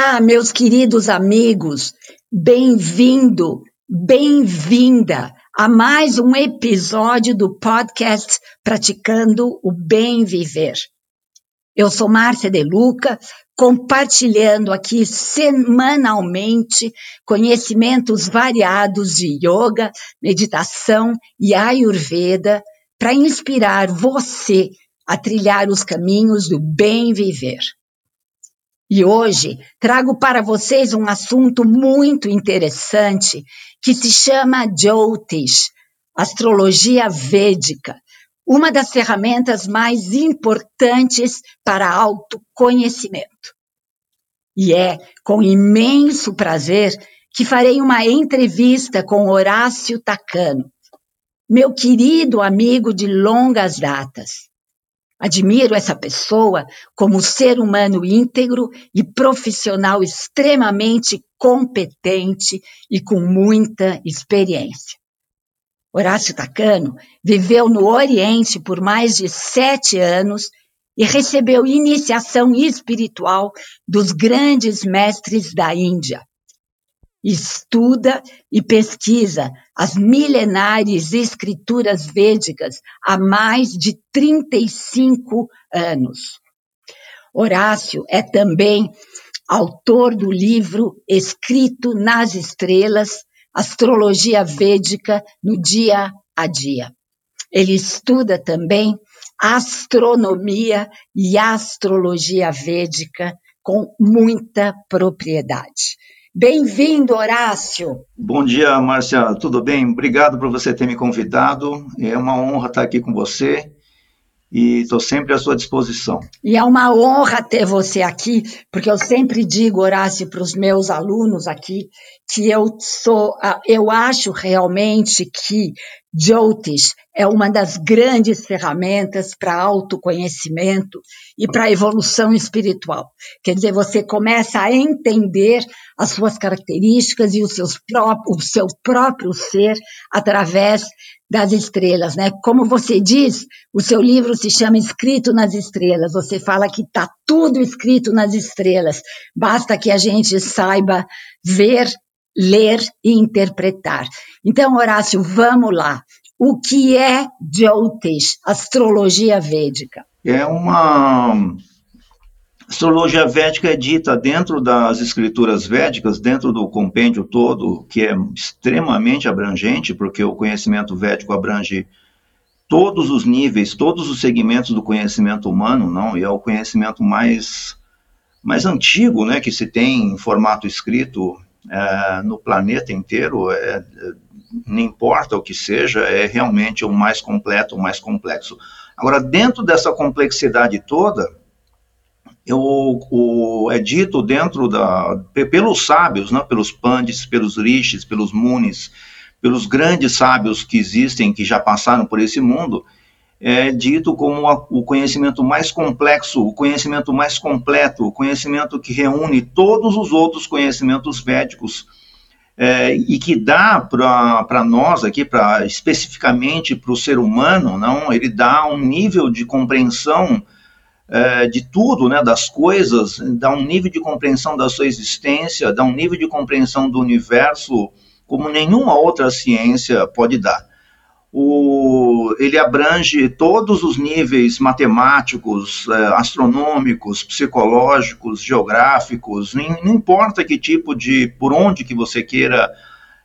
Olá, meus queridos amigos, bem-vindo, bem-vinda a mais um episódio do podcast Praticando o Bem Viver. Eu sou Márcia De Luca, compartilhando aqui semanalmente conhecimentos variados de yoga, meditação e ayurveda para inspirar você a trilhar os caminhos do bem viver. E hoje trago para vocês um assunto muito interessante que se chama Jyotish, astrologia védica, uma das ferramentas mais importantes para autoconhecimento. E é com imenso prazer que farei uma entrevista com Horácio Tacano, meu querido amigo de longas datas. Admiro essa pessoa como ser humano íntegro e profissional extremamente competente e com muita experiência. Horácio Tacano viveu no Oriente por mais de sete anos e recebeu iniciação espiritual dos grandes mestres da Índia, estuda e pesquisa as milenares escrituras védicas há mais de 35 anos. Horácio é também autor do livro Escrito nas Estrelas, Astrologia Védica no Dia a Dia. Ele estuda também astronomia e astrologia védica com muita propriedade. Bem-vindo, Horácio. Bom dia, Márcia. Tudo bem? Obrigado por você ter me convidado. É uma honra estar aqui com você e estou sempre à sua disposição. E é uma honra ter você aqui, porque eu sempre digo, Horácio, para os meus alunos aqui, que eu sou, eu acho realmente que Jyotish é uma das grandes ferramentas para autoconhecimento e para evolução espiritual. Quer dizer, você começa a entender as suas características e os seus o seu próprio ser através das estrelas, né? Como você diz, o seu livro se chama Escrito nas Estrelas. Você fala que está tudo escrito nas estrelas. Basta que a gente saiba ver ler e interpretar. Então, Horácio, vamos lá. O que é Jyotish, astrologia védica? É uma astrologia védica é dita dentro das escrituras védicas, dentro do compêndio todo, que é extremamente abrangente, porque o conhecimento védico abrange todos os níveis, todos os segmentos do conhecimento humano, não? E é o conhecimento mais mais antigo, né, que se tem em formato escrito é, no planeta inteiro, é, não importa o que seja, é realmente o mais completo, o mais complexo. Agora, dentro dessa complexidade toda, eu, o, é dito dentro da, pelos sábios, né, pelos pandits, pelos rishis, pelos munis, pelos grandes sábios que existem, que já passaram por esse mundo, é dito como a, o conhecimento mais complexo, o conhecimento mais completo, o conhecimento que reúne todos os outros conhecimentos védicos é, e que dá para nós aqui, para especificamente para o ser humano, não, ele dá um nível de compreensão é, de tudo, né, das coisas, dá um nível de compreensão da sua existência, dá um nível de compreensão do universo como nenhuma outra ciência pode dar o, ele abrange todos os níveis matemáticos, é, astronômicos, psicológicos, geográficos, não, importa que tipo de, por onde que você queira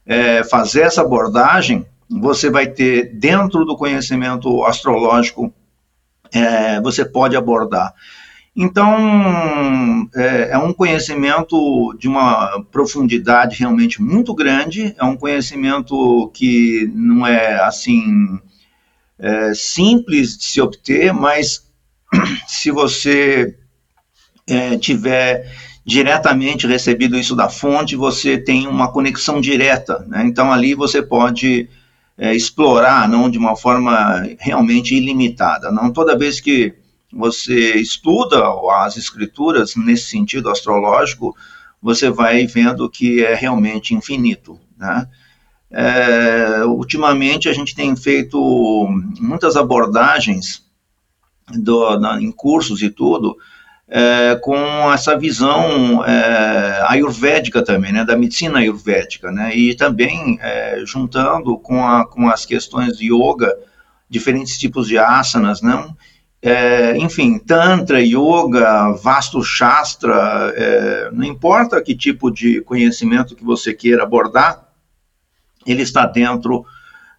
é, fazer essa abordagem, você vai ter dentro do conhecimento astrológico, é, você pode abordar. Então, é, é, um conhecimento de uma profundidade realmente muito grande, é um conhecimento que não é assim é, simples de se obter, mas se você é, tiver diretamente recebido isso da fonte, você tem uma conexão direta. Né? Então, ali você pode é, explorar, não de uma forma realmente ilimitada. Não toda vez que você estuda as escrituras nesse sentido astrológico, você vai vendo que é realmente infinito, né? É, ultimamente a gente tem feito muitas abordagens do, na, em cursos e tudo é, com essa visão é, ayurvédica também, né, da medicina ayurvédica, né, e também é, juntando com, a, com as questões de yoga, diferentes tipos de asanas, não? É, enfim, Tantra, Yoga, Vastu Shastra, é, não importa que tipo de conhecimento que você queira abordar, ele está dentro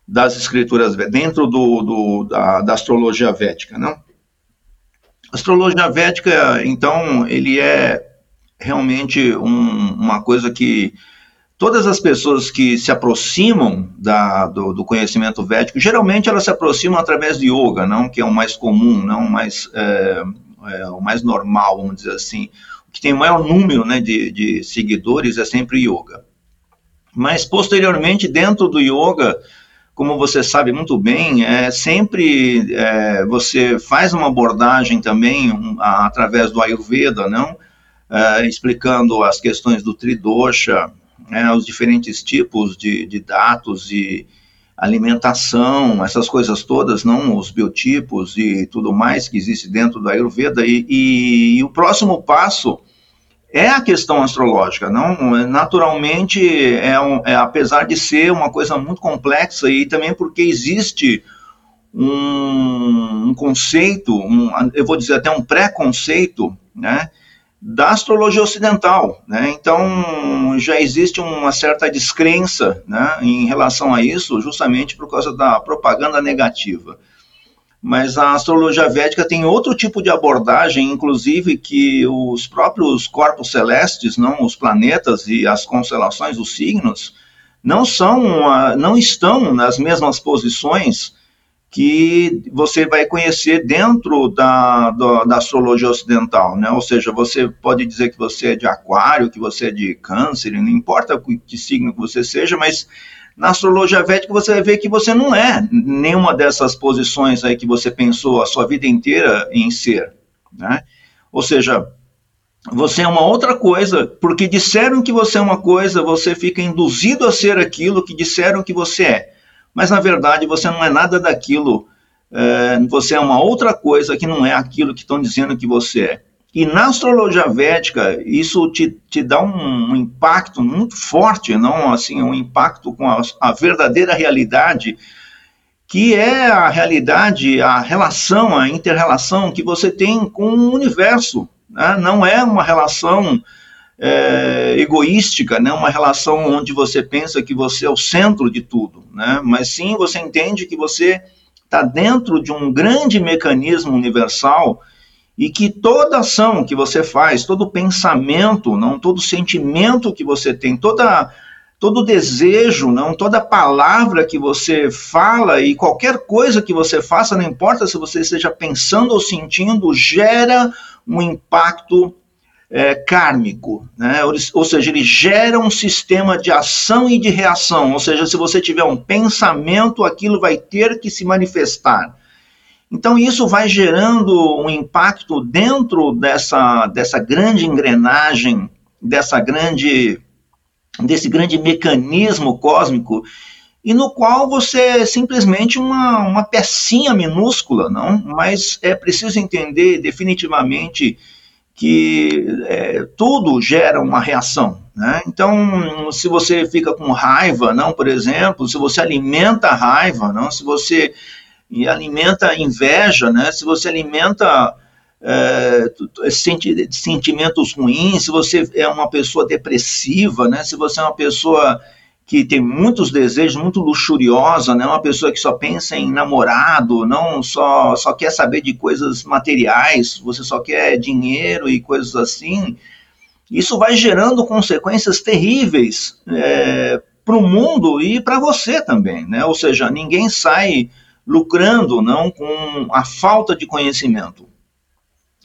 das escrituras, dentro do, do da, da, astrologia védica, não? Astrologia védica, então, ele é realmente um, uma coisa que todas as pessoas que se aproximam da, do, do, conhecimento védico, geralmente elas se aproximam através de yoga, não que é o mais comum, não o mais, é, é, o mais normal, vamos dizer assim. O que tem o maior número né, de, de seguidores é sempre yoga. Mas, posteriormente, dentro do yoga, como você sabe muito bem, é sempre é, você faz uma abordagem também um, a, através do Ayurveda, não? É, explicando as questões do Tridosha, né, os diferentes tipos de, de dados e alimentação, essas coisas todas, não os biotipos e tudo mais que existe dentro do Ayurveda. E, e, e o próximo passo é a questão astrológica, não? Naturalmente, é, um, é, apesar de ser uma coisa muito complexa e também porque existe um, um conceito, um, eu vou dizer até um preconceito, né? Da astrologia ocidental, né? Então já existe uma certa descrença, né, em relação a isso, justamente por causa da propaganda negativa. Mas a astrologia védica tem outro tipo de abordagem, inclusive que os próprios corpos celestes, não os planetas e as constelações, os signos, não são, não estão nas mesmas posições que você vai conhecer dentro da, da, da, astrologia ocidental, né? Ou seja, você pode dizer que você é de aquário, que você é de câncer, não importa que signo que você seja, mas na astrologia védica você vai ver que você não é nenhuma dessas posições aí que você pensou a sua vida inteira em ser, né? Ou seja, você é uma outra coisa, porque disseram que você é uma coisa, você fica induzido a ser aquilo que disseram que você é mas na verdade você não é nada daquilo, é, você é uma outra coisa que não é aquilo que estão dizendo que você é. E na astrologia védica, isso te, te dá um, um impacto muito forte, não assim, um impacto com a, a verdadeira realidade, que é a realidade, a relação, a inter-relação que você tem com o universo. Né? Não é uma relação é, egoística, né? uma relação onde você pensa que você é o centro de tudo, né? mas sim você entende que você está dentro de um grande mecanismo universal e que toda ação que você faz, todo pensamento, não todo sentimento que você tem, toda todo desejo, não toda palavra que você fala e qualquer coisa que você faça, não importa se você esteja pensando ou sentindo, gera um impacto é, kármico, né? ou seja, ele gera um sistema de ação e de reação, ou seja, se você tiver um pensamento, aquilo vai ter que se manifestar. Então, isso vai gerando um impacto dentro dessa, dessa grande engrenagem, dessa grande, desse grande mecanismo cósmico, e no qual você é simplesmente uma, uma pecinha minúscula, não? Mas é preciso entender definitivamente que é, tudo gera uma reação. Né? Então, se você fica com raiva, não, por exemplo, se você alimenta a raiva, não, se você alimenta inveja, né, se você alimenta é, sentimentos ruins, se você é uma pessoa depressiva, né, se você é uma pessoa que tem muitos desejos, muito luxuriosa, né? uma pessoa que só pensa em namorado, não só, só quer saber de coisas materiais, você só quer dinheiro e coisas assim, isso vai gerando consequências terríveis é, para o mundo e para você também, né? Ou seja, ninguém sai lucrando não com a falta de conhecimento.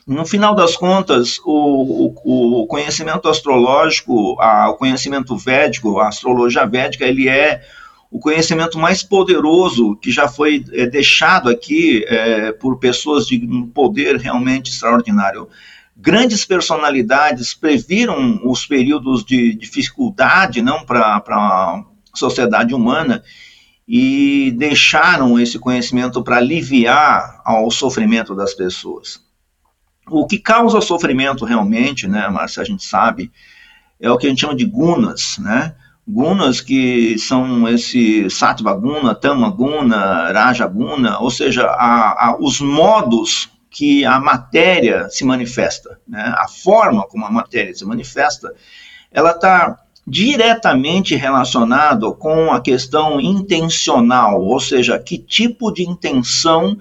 No final das contas, o, o, o conhecimento astrológico, a, o conhecimento védico, a astrologia védica, ele é o conhecimento mais poderoso que já foi é, deixado aqui é, por pessoas de um poder realmente extraordinário. Grandes personalidades previram os períodos de dificuldade não para a sociedade humana e deixaram esse conhecimento para aliviar ao sofrimento das pessoas. O que causa sofrimento realmente, né, Márcia, a gente sabe, é o que a gente chama de gunas, né? Gunas que são esse Sattva Guna, Tama Guna, Raja Guna, ou seja, a, a, os modos que a matéria se manifesta, né? a forma como a matéria se manifesta, ela está diretamente relacionado com a questão intencional, ou seja, que tipo de intenção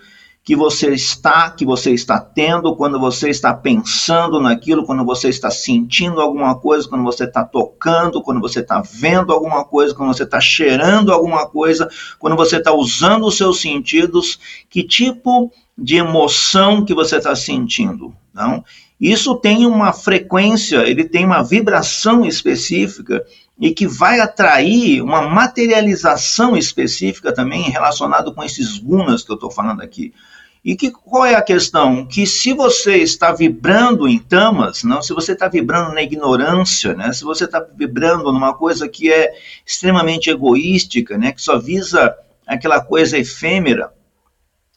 que você está, que você está tendo, quando você está pensando naquilo, quando você está sentindo alguma coisa, quando você está tocando, quando você está vendo alguma coisa, quando você está cheirando alguma coisa, quando você está usando os seus sentidos, que tipo de emoção que você está sentindo, não? Isso tem uma frequência, ele tem uma vibração específica e que vai atrair uma materialização específica também relacionado com esses gunas que eu estou falando aqui. E que, qual é a questão? Que se você está vibrando em tamas, não, se você está vibrando na ignorância, né, se você está vibrando numa coisa que é extremamente egoística, né, que só visa aquela coisa efêmera,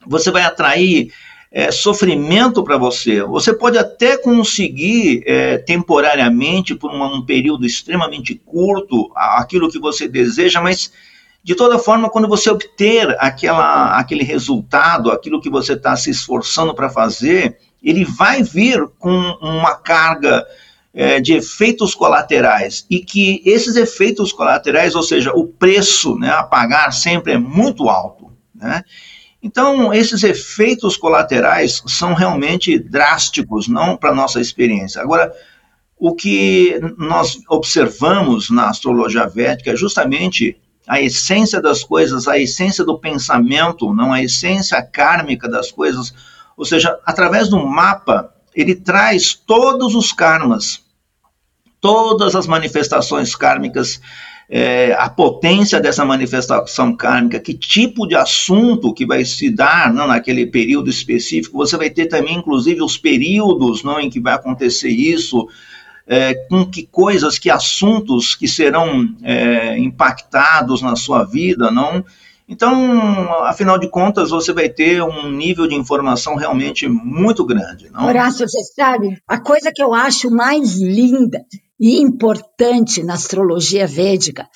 você vai atrair é, sofrimento para você. Você pode até conseguir é, temporariamente, por um, um período extremamente curto, aquilo que você deseja, mas de toda forma, quando você obter aquela, aquele resultado, aquilo que você está se esforçando para fazer, ele vai vir com uma carga é, de efeitos colaterais e que esses efeitos colaterais, ou seja, o preço né, a pagar sempre é muito alto. Né? Então, esses efeitos colaterais são realmente drásticos, não para nossa experiência. Agora, o que nós observamos na astrologia védica é justamente a essência das coisas, a essência do pensamento, não a essência kármica das coisas. Ou seja, através do mapa, ele traz todos os karmas, todas as manifestações kármicas, é, a potência dessa manifestação kármica, que tipo de assunto que vai se dar não, naquele período específico. Você vai ter também, inclusive, os períodos não, em que vai acontecer isso é, com que coisas, que assuntos que serão é, impactados na sua vida, não? Então, afinal de contas, você vai ter um nível de informação realmente muito grande. Não? Horácio, você sabe, a coisa que eu acho mais linda e importante na astrologia védica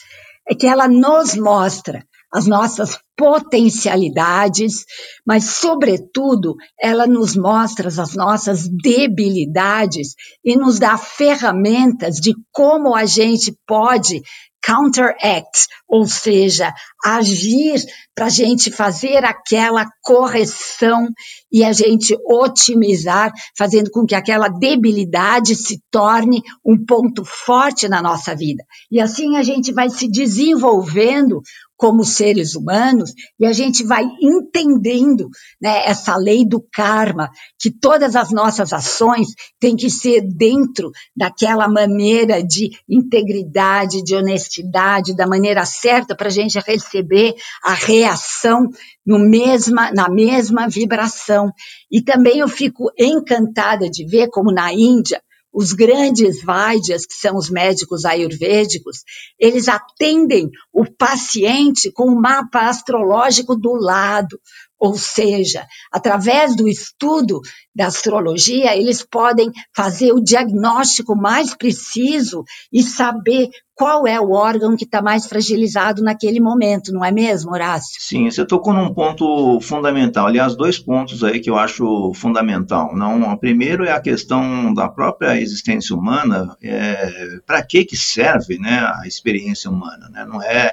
é que ela nos mostra as nossas potencialidades, mas, sobretudo, ela nos mostra as nossas debilidades e nos dá ferramentas de como a gente pode counteract, ou seja, agir para a gente fazer aquela correção e a gente otimizar, fazendo com que aquela debilidade se torne um ponto forte na nossa vida. E assim a gente vai se desenvolvendo como seres humanos e a gente vai entendendo né, essa lei do karma, que todas as nossas ações têm que ser dentro daquela maneira de integridade, de honestidade, da maneira certa para a gente receber a reação no mesma, na mesma vibração. E também eu fico encantada de ver como na Índia os grandes Vaidyas, que são os médicos ayurvédicos, eles atendem o paciente com o mapa astrológico do lado, ou seja, através do estudo da astrologia, eles podem fazer o diagnóstico mais preciso e saber qual é o órgão que está mais fragilizado naquele momento, não é mesmo, Horácio? Sim, você tocou num ponto fundamental. Aliás, dois pontos aí que eu acho fundamental. Não, o primeiro é a questão da própria existência humana. É, Para que que serve, né, a experiência humana? Né? Não é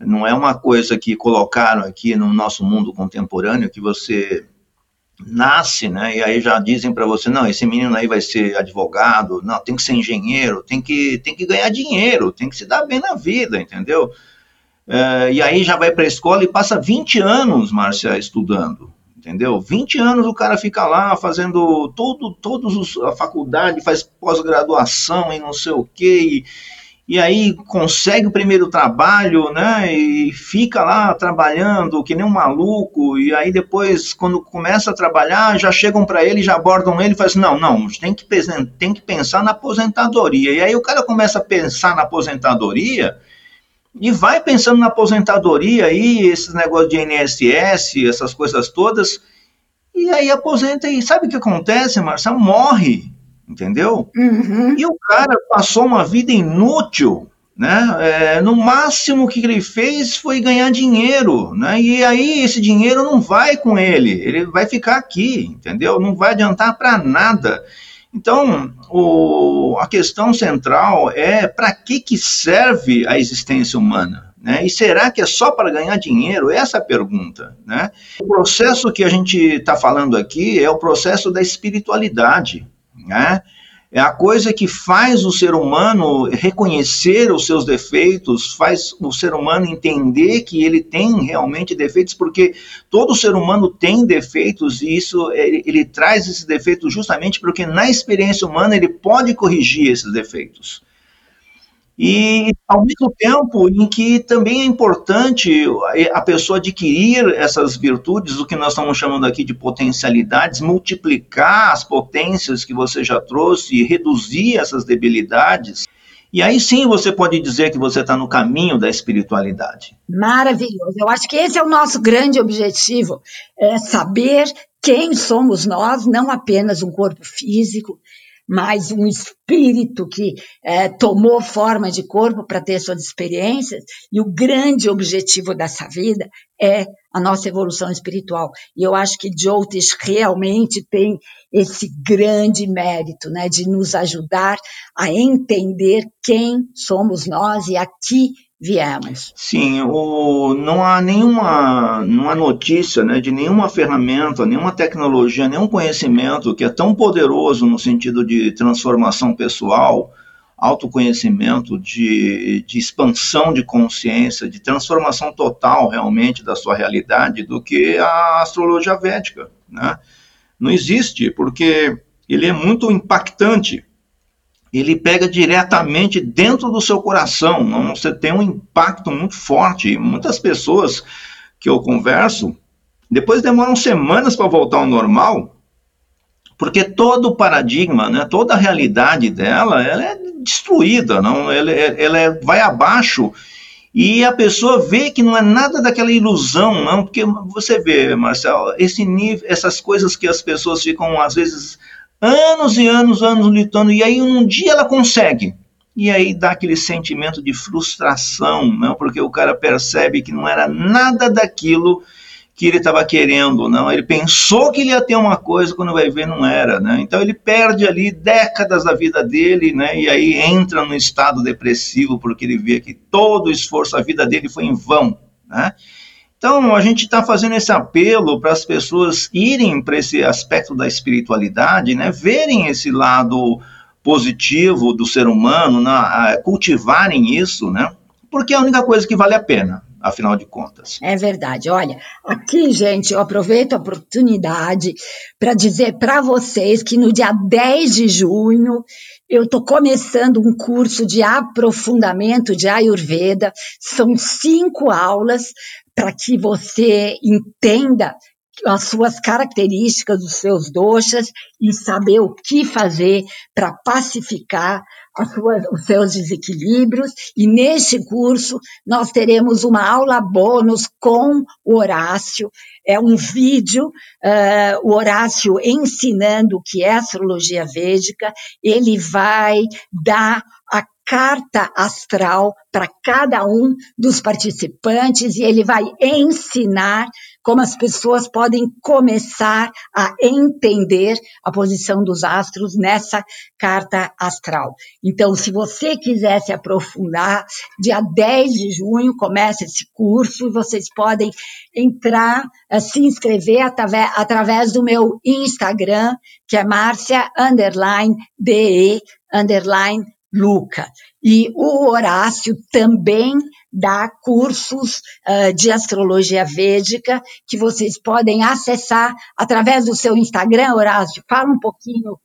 não é uma coisa que colocaram aqui no nosso mundo contemporâneo que você nasce, né? E aí já dizem para você, não, esse menino aí vai ser advogado, não, tem que ser engenheiro, tem que, tem que ganhar dinheiro, tem que se dar bem na vida, entendeu? É, e aí já vai para a escola e passa 20 anos, Márcia, estudando, entendeu? 20 anos o cara fica lá fazendo todo, todos a faculdade, faz pós-graduação e não sei o quê, e, e aí consegue o primeiro trabalho, né, e fica lá trabalhando que nem um maluco, e aí depois, quando começa a trabalhar, já chegam para ele, já abordam ele e fazem, não, não, tem que, tem que pensar na aposentadoria. E aí o cara começa a pensar na aposentadoria, e vai pensando na aposentadoria aí, esses negócios de INSS, essas coisas todas, e aí aposenta e sabe o que acontece, Marcelo? Morre, entendeu? Uhum. E o cara passou uma vida inútil, né? É, no máximo que ele fez foi ganhar dinheiro, né? E aí esse dinheiro não vai com ele, ele vai ficar aqui, entendeu? Não vai adiantar para nada. Então, o, a questão central é para que, que serve a existência humana? Né? E será que é só para ganhar dinheiro? Essa é a pergunta. Né? O processo que a gente está falando aqui é o processo da espiritualidade. Né? É a coisa que faz o ser humano reconhecer os seus defeitos, faz o ser humano entender que ele tem realmente defeitos, porque todo ser humano tem defeitos e isso ele, ele traz esses defeitos justamente porque na experiência humana ele pode corrigir esses defeitos. E ao mesmo tempo em que também é importante a pessoa adquirir essas virtudes, o que nós estamos chamando aqui de potencialidades, multiplicar as potências que você já trouxe reduzir essas debilidades. E aí sim você pode dizer que você está no caminho da espiritualidade. Maravilhoso. Eu acho que esse é o nosso grande objetivo, é saber quem somos nós, não apenas um corpo físico, mas um espírito que é, tomou forma de corpo para ter suas experiências, e o grande objetivo dessa vida é a nossa evolução espiritual. E eu acho que Jyotish realmente tem esse grande mérito, né, de nos ajudar a entender quem somos nós e aqui viemos. Sim, o, não há nenhuma, não há notícia né, de nenhuma ferramenta, nenhuma tecnologia, nenhum conhecimento que é tão poderoso no sentido de transformação pessoal, autoconhecimento, de, de expansão de consciência, de transformação total realmente da sua realidade do que a astrologia védica. Né? Não existe, porque ele é muito impactante ele pega diretamente dentro do seu coração. Você tem um impacto muito forte. Muitas pessoas que eu converso, depois demoram semanas para voltar ao normal, porque todo o paradigma, né, toda a realidade dela, ela é destruída, não? Ela, ela é, vai abaixo e a pessoa vê que não é nada daquela ilusão, não, porque você vê, Marcelo, esse nível, essas coisas que as pessoas ficam às vezes anos e anos, anos lutando, e aí um dia ela consegue. E aí dá aquele sentimento de frustração, não? porque o cara percebe que não era nada daquilo que ele estava querendo, não. Ele pensou que ele ia ter uma coisa, quando vai ver não era, né? Então ele perde ali décadas da vida dele, né? E aí entra no estado depressivo porque ele vê que todo o esforço, a vida dele foi em vão, né? Então, a gente está fazendo esse apelo para as pessoas irem para esse aspecto da espiritualidade, né, verem esse lado positivo do ser humano, né, cultivarem isso, né, porque é a única coisa que vale a pena, afinal de contas. É verdade. Olha, aqui, gente, eu aproveito a oportunidade para dizer para vocês que no dia 10 de junho eu estou começando um curso de aprofundamento de Ayurveda. São cinco aulas para que você entenda as suas características, os seus doxas e saber o que fazer para pacificar suas, os seus desequilíbrios. E neste curso nós teremos uma aula bônus com o Horácio. É um vídeo, uh, o Horácio ensinando o que é astrologia védica. Ele vai dar a carta astral para cada um dos participantes e ele vai ensinar como as pessoas podem começar a entender a posição dos astros nessa carta astral. Então, se você quiser se aprofundar, dia 10 de junho começa esse curso e vocês podem entrar, eh, se inscrever através, através do meu Instagram, que é Márcia underline DE underline Luca. E o Horácio também dá cursos uh, de astrologia védica que vocês podem acessar através do seu Instagram, Horácio. Fala um pouquinho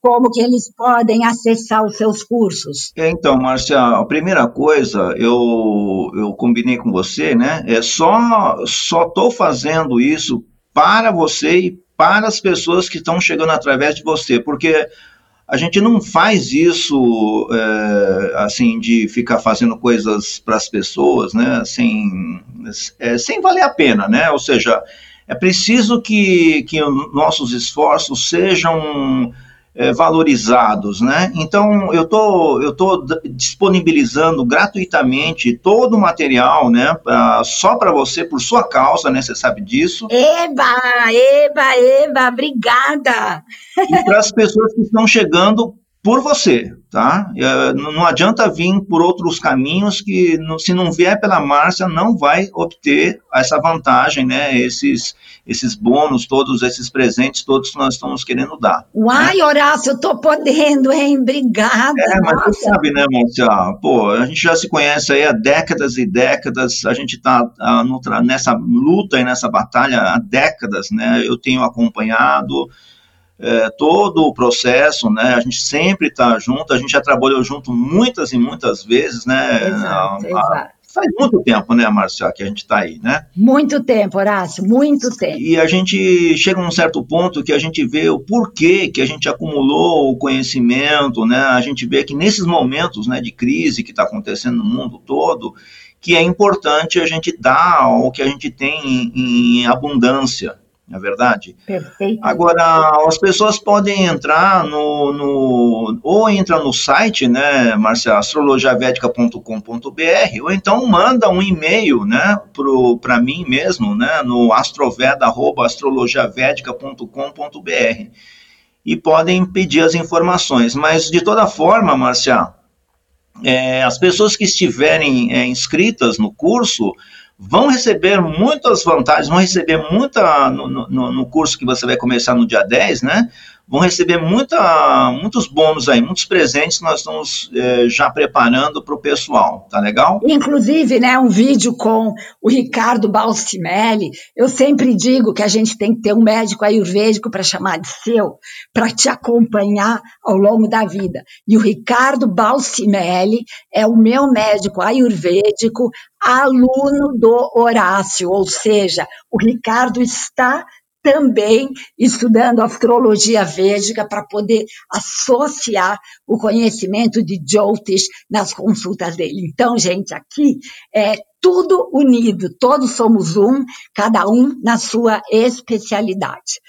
como que eles podem acessar os seus cursos. É, então, Márcia, a primeira coisa, eu, eu combinei com você, né? É só só estou fazendo isso para você e para as pessoas que estão chegando através de você, porque a gente não faz isso é, assim de ficar fazendo coisas para as pessoas, né? Sem, é, sem valer a pena, né? Ou seja, é preciso que, que nossos esforços sejam é, valorizados, né? Então eu tô eu tô disponibilizando gratuitamente todo o material, né? Pra, só para você por sua causa, né? Você sabe disso. Eba, eba, eba, obrigada. E para as pessoas que estão chegando por você, tá? É, não adianta vir por outros caminhos que, se não vier pela Márcia, não vai obter essa vantagem, né? Esses, esses bônus, todos esses presentes, todos que nós estamos querendo dar. Né? Uai, né? Horácio, eu tô podendo, hein? Obrigada. É, mas nossa. você sabe, né, Márcia? Pô, a gente já se conhece aí há décadas e décadas, a gente tá ah, nessa luta e nessa batalha há décadas, né? Eu tenho acompanhado é, todo o processo, né? A gente sempre está junto, a gente já trabalhou junto muitas e muitas vezes, né? Exato, a, exato. Faz muito tempo, né, Marcia, que a gente está aí, né? Muito tempo, Horácio, muito tempo. E a gente chega num certo ponto que a gente vê o porquê que a gente acumulou o conhecimento, né? A gente vê que nesses momentos né, de crise que está acontecendo no mundo todo, que é importante a gente dar o que a gente tem em, em abundância, não é verdade? Perfeito. Agora, as pessoas podem entrar no, no ou entra no site, né, Marcia, astrologiavédica.com.br, ou então manda um e-mail, né, para mim mesmo, né, no astroveda@astrologiavédica.com.br e podem pedir as informações. Mas de toda forma, Marcia, é, as pessoas que estiverem é, inscritas no curso vão receber muitas vantagens, vão receber muita no, no, no, curso que você vai começar no dia 10, né? Vão receber muita, muitos bônus aí, muitos presentes que nós estamos é, já preparando para o pessoal, tá legal? Inclusive, né, um vídeo com o Ricardo Balsimelli. Eu sempre digo que a gente tem que ter um médico ayurvédico para chamar de seu, para te acompanhar ao longo da vida. E o Ricardo Balsimelli é o meu médico ayurvédico aluno do Horácio, ou seja, o Ricardo está também estudando astrologia védica para poder associar o conhecimento de Jyotish nas consultas dele. Então, gente, aqui é tudo unido, todos somos um, cada um na sua especialidade.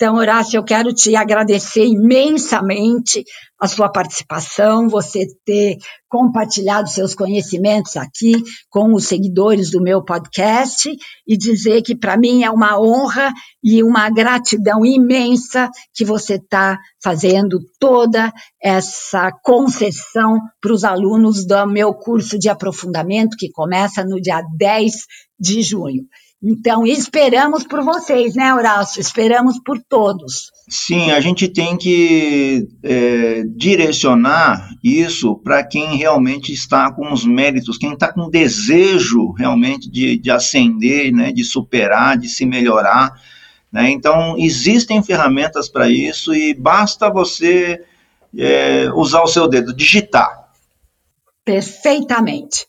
Então, Horácio, eu quero te agradecer imensamente a sua participação, você ter compartilhado seus conhecimentos aqui com os seguidores do meu podcast e dizer que para mim é uma honra e uma gratidão imensa que você está fazendo toda essa concessão para os alunos do meu curso de aprofundamento que começa no dia 10 de junho. Então, esperamos por vocês, né, Horácio? Esperamos por todos. Sim, a gente tem que é, direcionar isso para quem realmente está com os méritos, quem está com desejo realmente de, de ascender, né, de superar, de se melhorar. Né? Então, existem ferramentas para isso e basta você é, usar o seu dedo, digitar. Perfeitamente.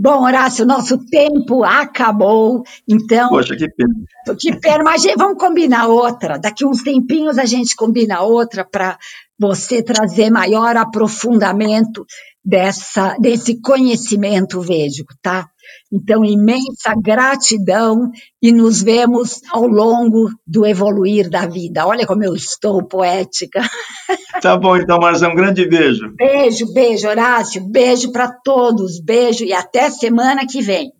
Bom, Horácio, nosso tempo acabou, então. Poxa, que pena. Que pena, mas vamos combinar outra. Daqui uns tempinhos a gente combina outra para você trazer maior aprofundamento dessa, desse conhecimento védico, tá? Então, imensa gratidão e nos vemos ao longo do evoluir da vida. Olha como eu estou poética. Tá bom, então, Marcia, um grande beijo. Beijo, beijo, Horácio. Beijo para todos. Beijo e até semana que vem.